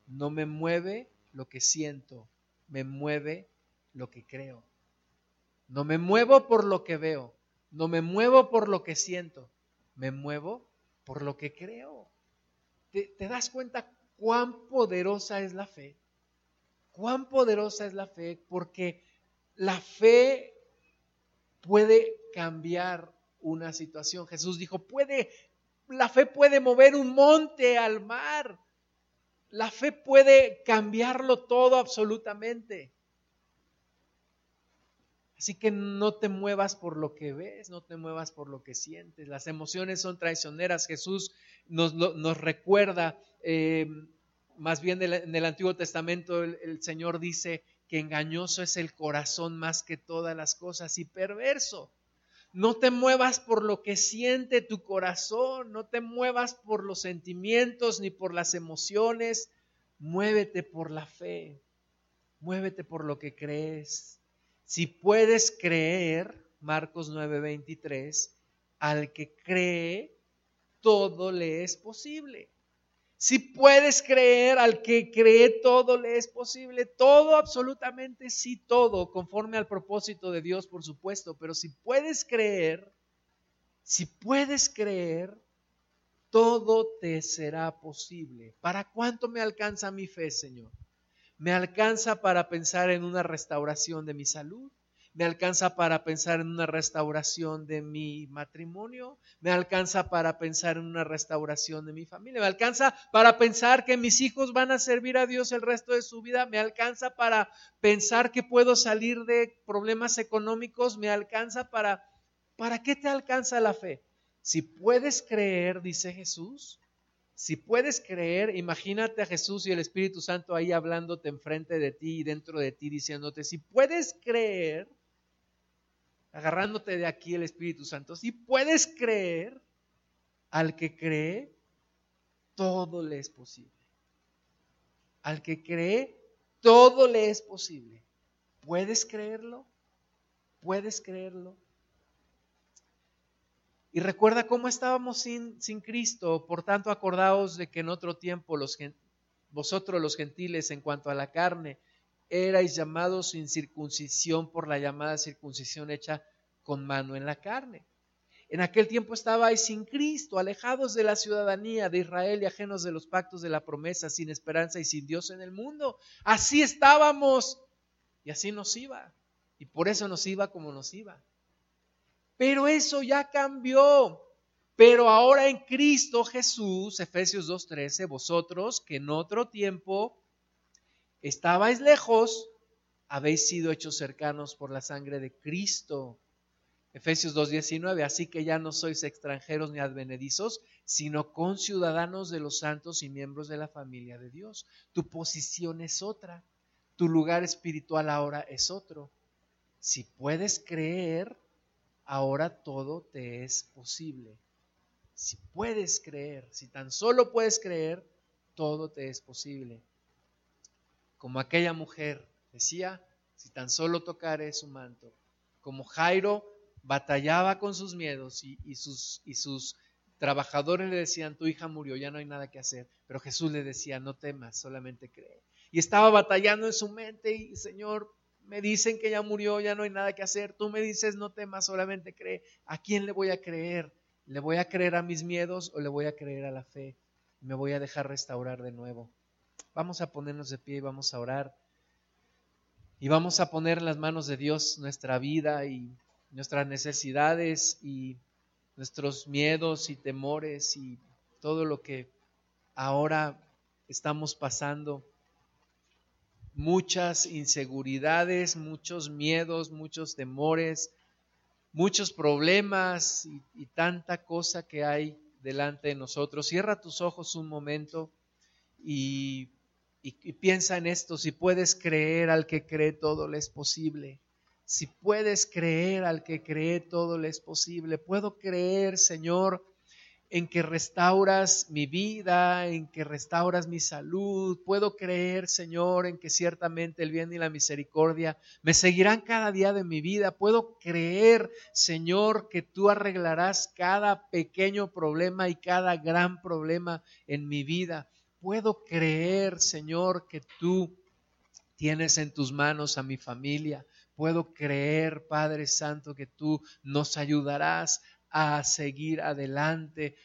no me mueve lo que siento, me mueve lo que creo. No me muevo por lo que veo, no me muevo por lo que siento, me muevo por lo que creo. ¿Te, das cuenta cuán poderosa es la fe? Cuán poderosa es la fe porque la fe puede cambiar una situación. Jesús dijo, puede, la fe puede mover un monte al mar. La fe puede cambiarlo todo absolutamente. Así que no te muevas por lo que ves, no te muevas por lo que sientes. Las emociones son traicioneras. Jesús nos, nos recuerda, eh, más bien en el Antiguo Testamento el, Señor dice que engañoso es el corazón más que todas las cosas y perverso. No te muevas por lo que siente tu corazón, no te muevas por los sentimientos ni por las emociones, muévete por la fe, muévete por lo que crees. Si puedes creer, Marcos 9:23, al que cree, todo le es posible. Si puedes creer al que cree, todo le es posible. Todo, absolutamente sí, todo, conforme al propósito de Dios, por supuesto. Pero si puedes creer, si puedes creer, todo te será posible. ¿Para cuánto me alcanza mi fe, Señor? ¿Me alcanza para pensar en una restauración de mi salud? me alcanza para pensar en una restauración de mi matrimonio, me alcanza para pensar en una restauración de mi familia, me alcanza para pensar que mis hijos van a servir a Dios el resto de su vida, me alcanza para pensar que puedo salir de problemas económicos, me alcanza para... ¿Para qué te alcanza la fe? Si puedes creer, dice Jesús, si puedes creer, imagínate a Jesús y el Espíritu Santo ahí hablándote enfrente de ti y dentro de ti, diciéndote, si puedes creer, agarrándote de aquí el Espíritu Santo. Si puedes creer, al que cree, todo le es posible. Al que cree, todo le es posible. ¿Puedes creerlo? ¿Puedes creerlo? Y recuerda cómo estábamos sin, sin Cristo, por tanto acordaos de que en otro tiempo los, vosotros los gentiles en cuanto a la carne, erais llamados sin circuncisión por la llamada circuncisión hecha con mano en la carne. En aquel tiempo estabais sin Cristo, alejados de la ciudadanía de Israel y ajenos de los pactos de la promesa, sin esperanza y sin Dios en el mundo. Así estábamos y así nos iba. Y por eso nos iba como nos iba. Pero eso ya cambió. Pero ahora en Cristo Jesús, Efesios 2.13, vosotros que en otro tiempo estabais lejos, habéis sido hechos cercanos por la sangre de Cristo. Efesios 2.19, así que ya no sois extranjeros ni advenedizos, sino conciudadanos de los santos y miembros de la familia de Dios. Tu posición es otra, tu lugar espiritual ahora es otro. Si puedes creer, ahora todo te es posible. Si puedes creer, si tan solo puedes creer, todo te es posible como aquella mujer decía, si tan solo tocaré su manto, como Jairo batallaba con sus miedos y, sus, y sus trabajadores le decían, tu hija murió, ya no hay nada que hacer, pero Jesús le decía, no temas, solamente cree. Y estaba batallando en su mente y, Señor, me dicen que ya murió, ya no hay nada que hacer, tú me dices, no temas, solamente cree. ¿A quién le voy a creer? ¿Le voy a creer a mis miedos o le voy a creer a la fe? Me voy a dejar restaurar de nuevo. Vamos a ponernos de pie y vamos a orar. Y vamos a poner en las manos de Dios nuestra vida y nuestras necesidades y nuestros miedos y temores y todo lo que ahora estamos pasando. Muchas inseguridades, muchos miedos, muchos temores, muchos problemas y, tanta cosa que hay delante de nosotros. Cierra tus ojos un momento y y, piensa en esto, si puedes creer al que cree, todo le es posible. Si puedes creer al que cree, todo le es posible. Puedo creer, Señor, en que restauras mi vida, en que restauras mi salud. Puedo creer, Señor, en que ciertamente el bien y la misericordia me seguirán cada día de mi vida. Puedo creer, Señor, que tú arreglarás cada pequeño problema y cada gran problema en mi vida puedo creer, Señor, que tú tienes en tus manos a mi familia. Puedo creer, Padre Santo, que tú nos ayudarás a seguir adelante.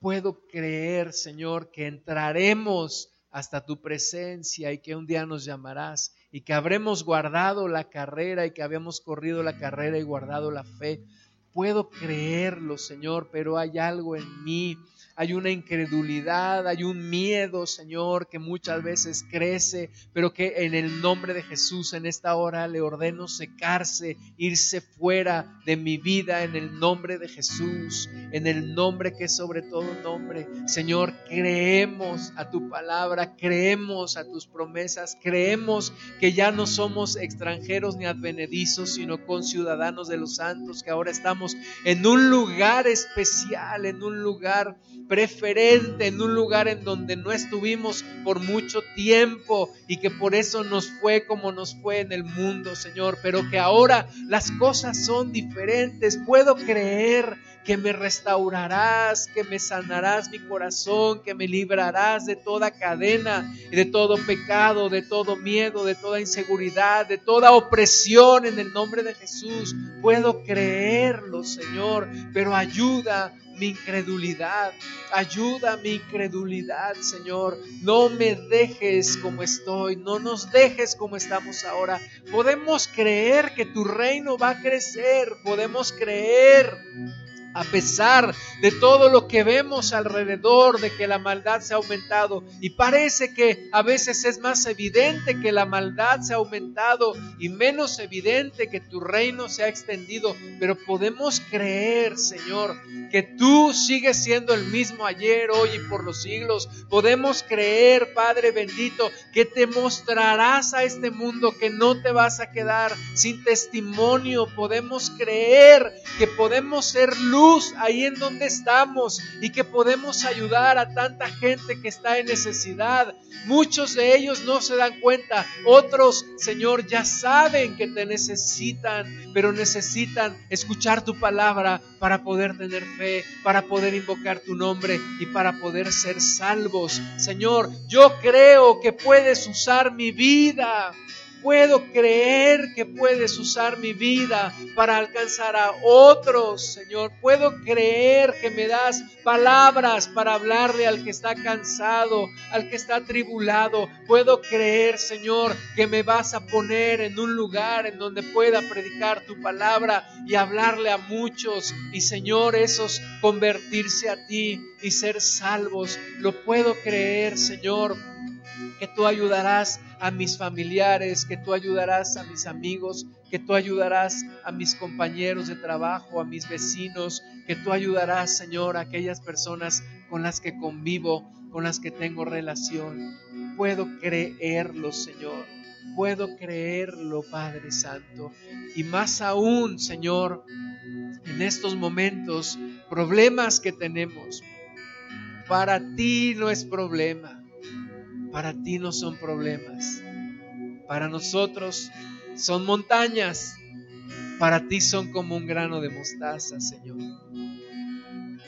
Puedo creer, Señor, que entraremos hasta tu presencia y que un día nos llamarás y que habremos guardado la carrera y que habíamos corrido la carrera y guardado la fe. Puedo creerlo, Señor, pero hay algo en mí hay una incredulidad, hay un miedo, Señor, que muchas veces crece, pero que en el nombre de Jesús en esta hora le ordeno secarse, irse fuera de mi vida en el nombre de Jesús, en el nombre que es sobre todo nombre. Señor, creemos a tu palabra, creemos a tus promesas, creemos que ya no somos extranjeros ni advenedizos, sino conciudadanos de los santos, que ahora estamos en un lugar especial, en un lugar preferente, en un lugar en donde no estuvimos por mucho tiempo y que por eso nos fue como nos fue en el mundo, Señor, pero que ahora las cosas son diferentes. Puedo creer que me restaurarás, que me sanarás mi corazón, que me librarás de toda cadena de todo pecado, de todo miedo, de toda inseguridad, de toda opresión en el nombre de Jesús. Puedo creerlo, Señor, pero ayuda mi incredulidad. Ayuda mi incredulidad, Señor. No me dejes como estoy, no nos dejes como estamos ahora. Podemos creer que tu reino va a crecer, podemos creer a pesar de todo lo que vemos alrededor, de que la maldad se ha aumentado. Y parece que a veces es más evidente que la maldad se ha aumentado y menos evidente que tu reino se ha extendido. Pero podemos creer, Señor, que tú sigues siendo el mismo ayer, hoy y por los siglos. Podemos creer, Padre bendito, que te mostrarás a este mundo, que no te vas a quedar sin testimonio. Podemos creer que podemos ser ahí en donde estamos y que podemos ayudar a tanta gente que está en necesidad. Muchos de ellos no se dan cuenta, otros, Señor, ya saben que te necesitan, pero necesitan escuchar tu palabra para poder tener fe, para poder invocar tu nombre y para poder ser salvos. Señor, yo creo que puedes usar mi vida Puedo creer que puedes usar mi vida para alcanzar a otros, Señor. Puedo creer que me das palabras para hablarle al que está cansado, al que está tribulado. Puedo creer, Señor, que me vas a poner en un lugar en donde pueda predicar tu palabra y hablarle a muchos. Y, Señor, esos convertirse a ti y ser salvos. Lo puedo creer, Señor que tú ayudarás a mis familiares, que tú ayudarás a mis amigos, que tú ayudarás a mis compañeros de trabajo, a mis vecinos, que tú ayudarás, Señor, a aquellas personas con las que convivo, con las que tengo relación. Puedo creerlo, Señor. Puedo creerlo, Padre Santo. Y más aún, Señor, en estos momentos, problemas que tenemos, para ti no es problema para ti no son problemas. Para nosotros son montañas. Para ti son como un grano de mostaza, Señor.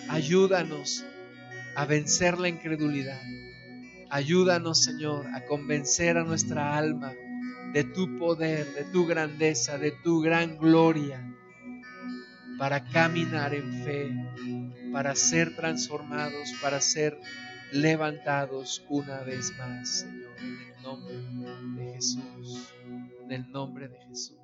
Ayúdanos a vencer la incredulidad. Ayúdanos, Señor, a convencer a nuestra alma de tu poder, de tu grandeza, de tu gran gloria, para caminar en fe, para ser transformados, para ser levantados una vez más, Señor, en el nombre de Jesús, en el nombre de Jesús.